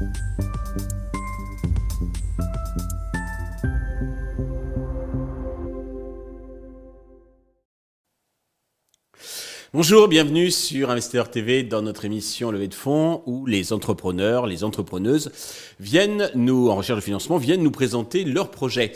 you Bonjour, bienvenue sur Investeur TV dans notre émission Levée de fonds où les entrepreneurs, les entrepreneuses viennent nous, en recherche de financement, viennent nous présenter leurs projets.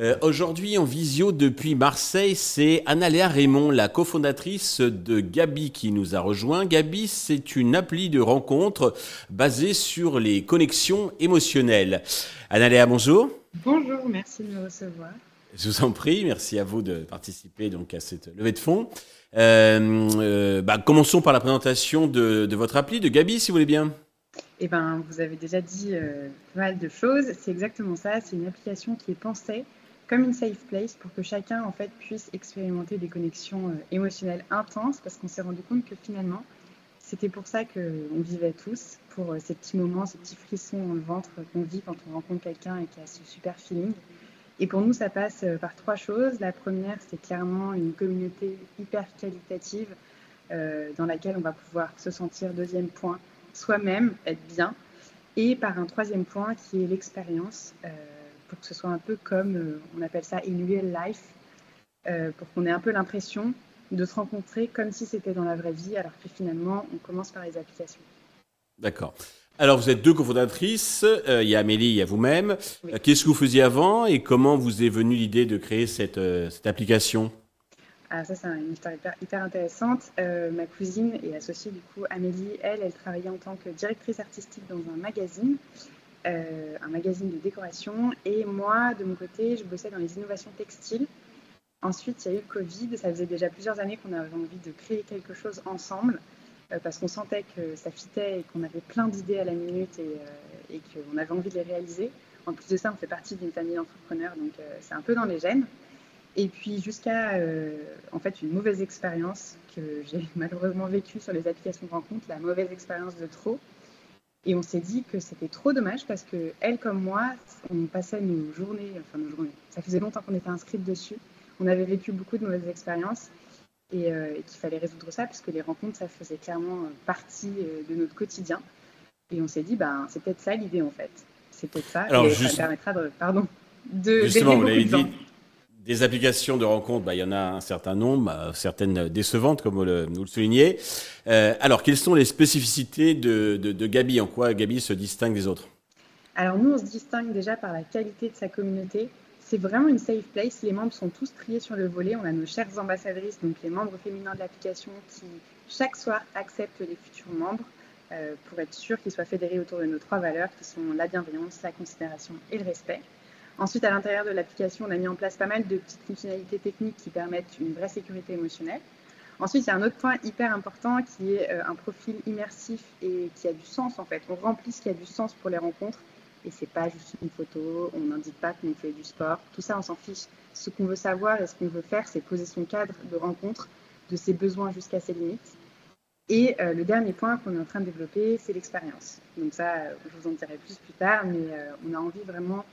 Euh, aujourd'hui en visio depuis Marseille, c'est Analéa Raymond, la cofondatrice de Gabi qui nous a rejoint. Gabi, c'est une appli de rencontre basée sur les connexions émotionnelles. Analéa, bonjour. Bonjour, merci de me recevoir. Je vous en prie, merci à vous de participer donc à cette levée de fonds. Euh, euh, bah, commençons par la présentation de, votre appli, de Gabi, si vous voulez bien. Eh ben, vous avez déjà dit euh, pas mal de choses. C'est exactement ça. C'est une application qui est pensée comme une safe place pour que chacun en fait puisse expérimenter des connexions émotionnelles intenses, parce qu'on s'est rendu compte que finalement, c'était pour ça qu'on vivait tous, pour ces petits moments, ces petits frissons dans le ventre qu'on vit quand on rencontre quelqu'un et qui a ce super feeling. Et pour nous, ça passe euh, par trois choses. La première, c'est clairement une communauté hyper qualitative euh, dans laquelle on va pouvoir se sentir, deuxième point, soi-même, être bien. Et par un troisième point qui est l'expérience, euh, pour que ce soit un peu comme, on appelle ça in real life, pour qu'on ait un peu l'impression de se rencontrer comme si c'était dans la vraie vie, alors que finalement, on commence par les applications. D'accord. Alors, vous êtes deux cofondatrices. Euh, il y a Amélie, il y a vous-même. Euh, qu'est-ce que vous faisiez avant et comment vous est venue l'idée de créer cette, euh, cette application? Ah, ça, c'est une histoire hyper, intéressante. ma cousine et associée, du coup, Amélie, elle, elle travaillait en tant que directrice artistique dans un magazine, un magazine de décoration. Et moi, de mon côté, je bossais dans les innovations textiles. Ensuite, il y a eu le Covid. Ça faisait déjà plusieurs années qu'on avait envie de créer quelque chose ensemble. Euh, parce qu'on sentait que ça fitait et qu'on avait plein d'idées à la minute et, euh, qu'on avait envie de les réaliser. En plus de ça, on fait partie d'une famille d'entrepreneurs, donc euh, c'est un peu dans les gènes. Et puis jusqu'à en fait une mauvaise expérience que j'ai malheureusement vécue sur les applications de rencontre, la mauvaise expérience de trop. Et on s'est dit que c'était trop dommage parce que elle comme moi, on passait nos journées, enfin nos journées. Ça faisait longtemps qu'on était inscrites dessus. On avait vécu beaucoup de mauvaises expériences euh, et, qu'il fallait résoudre ça parce que les rencontres, ça faisait clairement euh, partie euh, de notre quotidien. Et on s'est dit, ben, c'est peut-être ça l'idée en fait. C'est peut-être ça. Alors, et ça permettra de, pardon, de justement, vous l'avez dit, des applications de rencontres, bah, il y en a un certain nombre, certaines décevantes, comme vous le, vous le soulignez. alors, quelles sont les spécificités de, de, de Gabi? En quoi Gabi se distingue des autres? Alors, nous, on se distingue déjà par la qualité de sa communauté. C'est vraiment une safe place. Les membres sont tous triés sur le volet. On a nos chères ambassadrices, donc les membres féminins de l'application, qui chaque soir acceptent les futurs membres euh, pour être sûr qu'ils soient fédérés autour de nos trois valeurs qui sont la bienveillance, la considération et le respect. Ensuite, à l'intérieur de l'application, on a mis en place pas mal de petites fonctionnalités techniques qui permettent une vraie sécurité émotionnelle. Ensuite, il y a un autre point hyper important qui est euh, un profil immersif et qui a du sens en fait. On remplit ce qui a du sens pour les rencontres et c'est pas juste une photo, on n'indique pas qu'on fait du sport, tout ça on s'en fiche. Ce qu'on veut savoir et ce qu'on veut faire, c'est poser son cadre de rencontre, de ses besoins jusqu'à ses limites. Et euh, le dernier point qu'on est en train de développer, c'est l'expérience. Donc ça, euh, je vous en dirai plus plus tard, mais euh, on a envie vraiment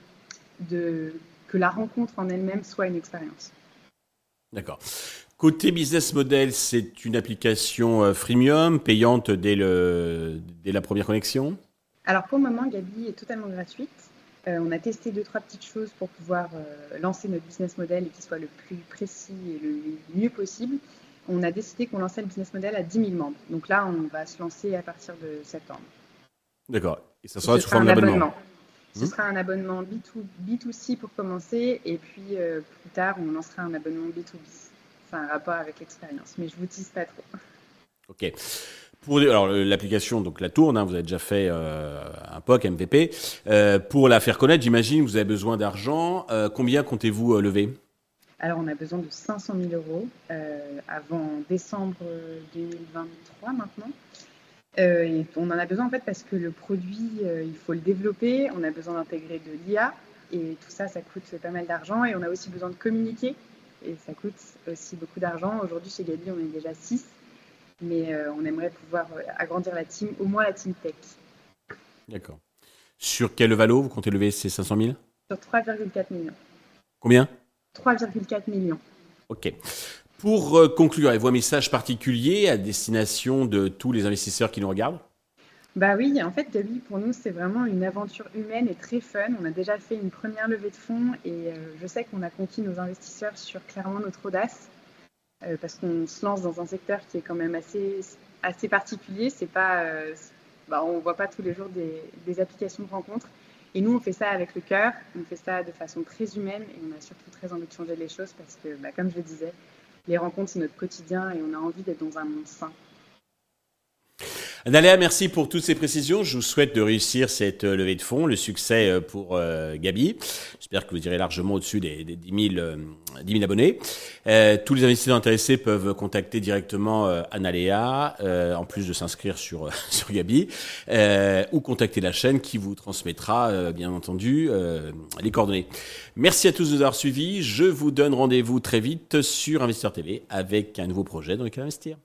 de, que la rencontre en elle-même soit une expérience. D'accord. Côté business model, c'est une application freemium, payante dès, le, dès la première connexion? Alors pour le moment, Gabi est totalement gratuite. Euh, on a testé deux, trois petites choses pour pouvoir euh, lancer notre business model et qu'il soit le plus précis et le mieux possible. On a décidé qu'on lançait le business model à 10 000 membres. Donc là, on va se lancer à partir de septembre. D'accord. Et ça sera sous forme d'abonnement Ce sera un abonnement B2, c pour commencer. Et puis euh, plus tard, on lancera un abonnement B2B. C'est un rapport avec l'expérience. Mais je vous tease pas trop. Ok. Alors l'application donc la tourne, hein, vous avez déjà fait euh, un POC MVP. Euh, pour la faire connaître, j'imagine vous avez besoin d'argent. Euh, combien comptez-vous lever? Alors on a besoin de 500 000 euros avant décembre 2023 maintenant. on en a besoin en fait parce que le produit, il faut le développer. On a besoin d'intégrer de l'IA et tout ça, ça coûte pas mal d'argent. Et on a aussi besoin de communiquer et ça coûte aussi beaucoup d'argent. Aujourd'hui chez Gabi, on est déjà 6 mais euh, on aimerait pouvoir euh, agrandir la team, au moins la team tech. D'accord. Sur quel valo vous comptez lever ces 500 000 Sur 3,4 millions. Combien? 3,4 millions. Ok. Pour euh, conclure, avez-vous un message particulier à destination de tous les investisseurs qui nous regardent? Bah oui, en fait, Gabi, pour nous, c'est vraiment une aventure humaine et très fun. On a déjà fait une première levée de fonds et je sais qu'on a conquis nos investisseurs sur clairement notre audace euh, parce qu'on se lance dans un secteur qui est quand même assez, assez particulier. C'est pas, euh, bah, on ne voit pas tous les jours des, applications de rencontres. Et nous, on fait ça avec le cœur, on fait ça de façon très humaine et on a surtout très envie de changer les choses parce que, bah, comme je le disais, les rencontres, c'est notre quotidien et on a envie d'être dans un monde sain. Analéa, merci pour toutes ces précisions. Je vous souhaite de réussir cette euh, levée de fonds, le succès euh, pour euh, Gabi. J'espère que vous irez largement au-dessus des, 10, 000, abonnés. tous les investisseurs intéressés peuvent contacter directement Analéa, en plus de s'inscrire sur, sur Gabi, ou contacter la chaîne qui vous transmettra, bien entendu, les coordonnées. Merci à tous de nous avoir suivis. Je vous donne rendez-vous très vite sur Investisseur TV avec un nouveau projet dans lequel investir.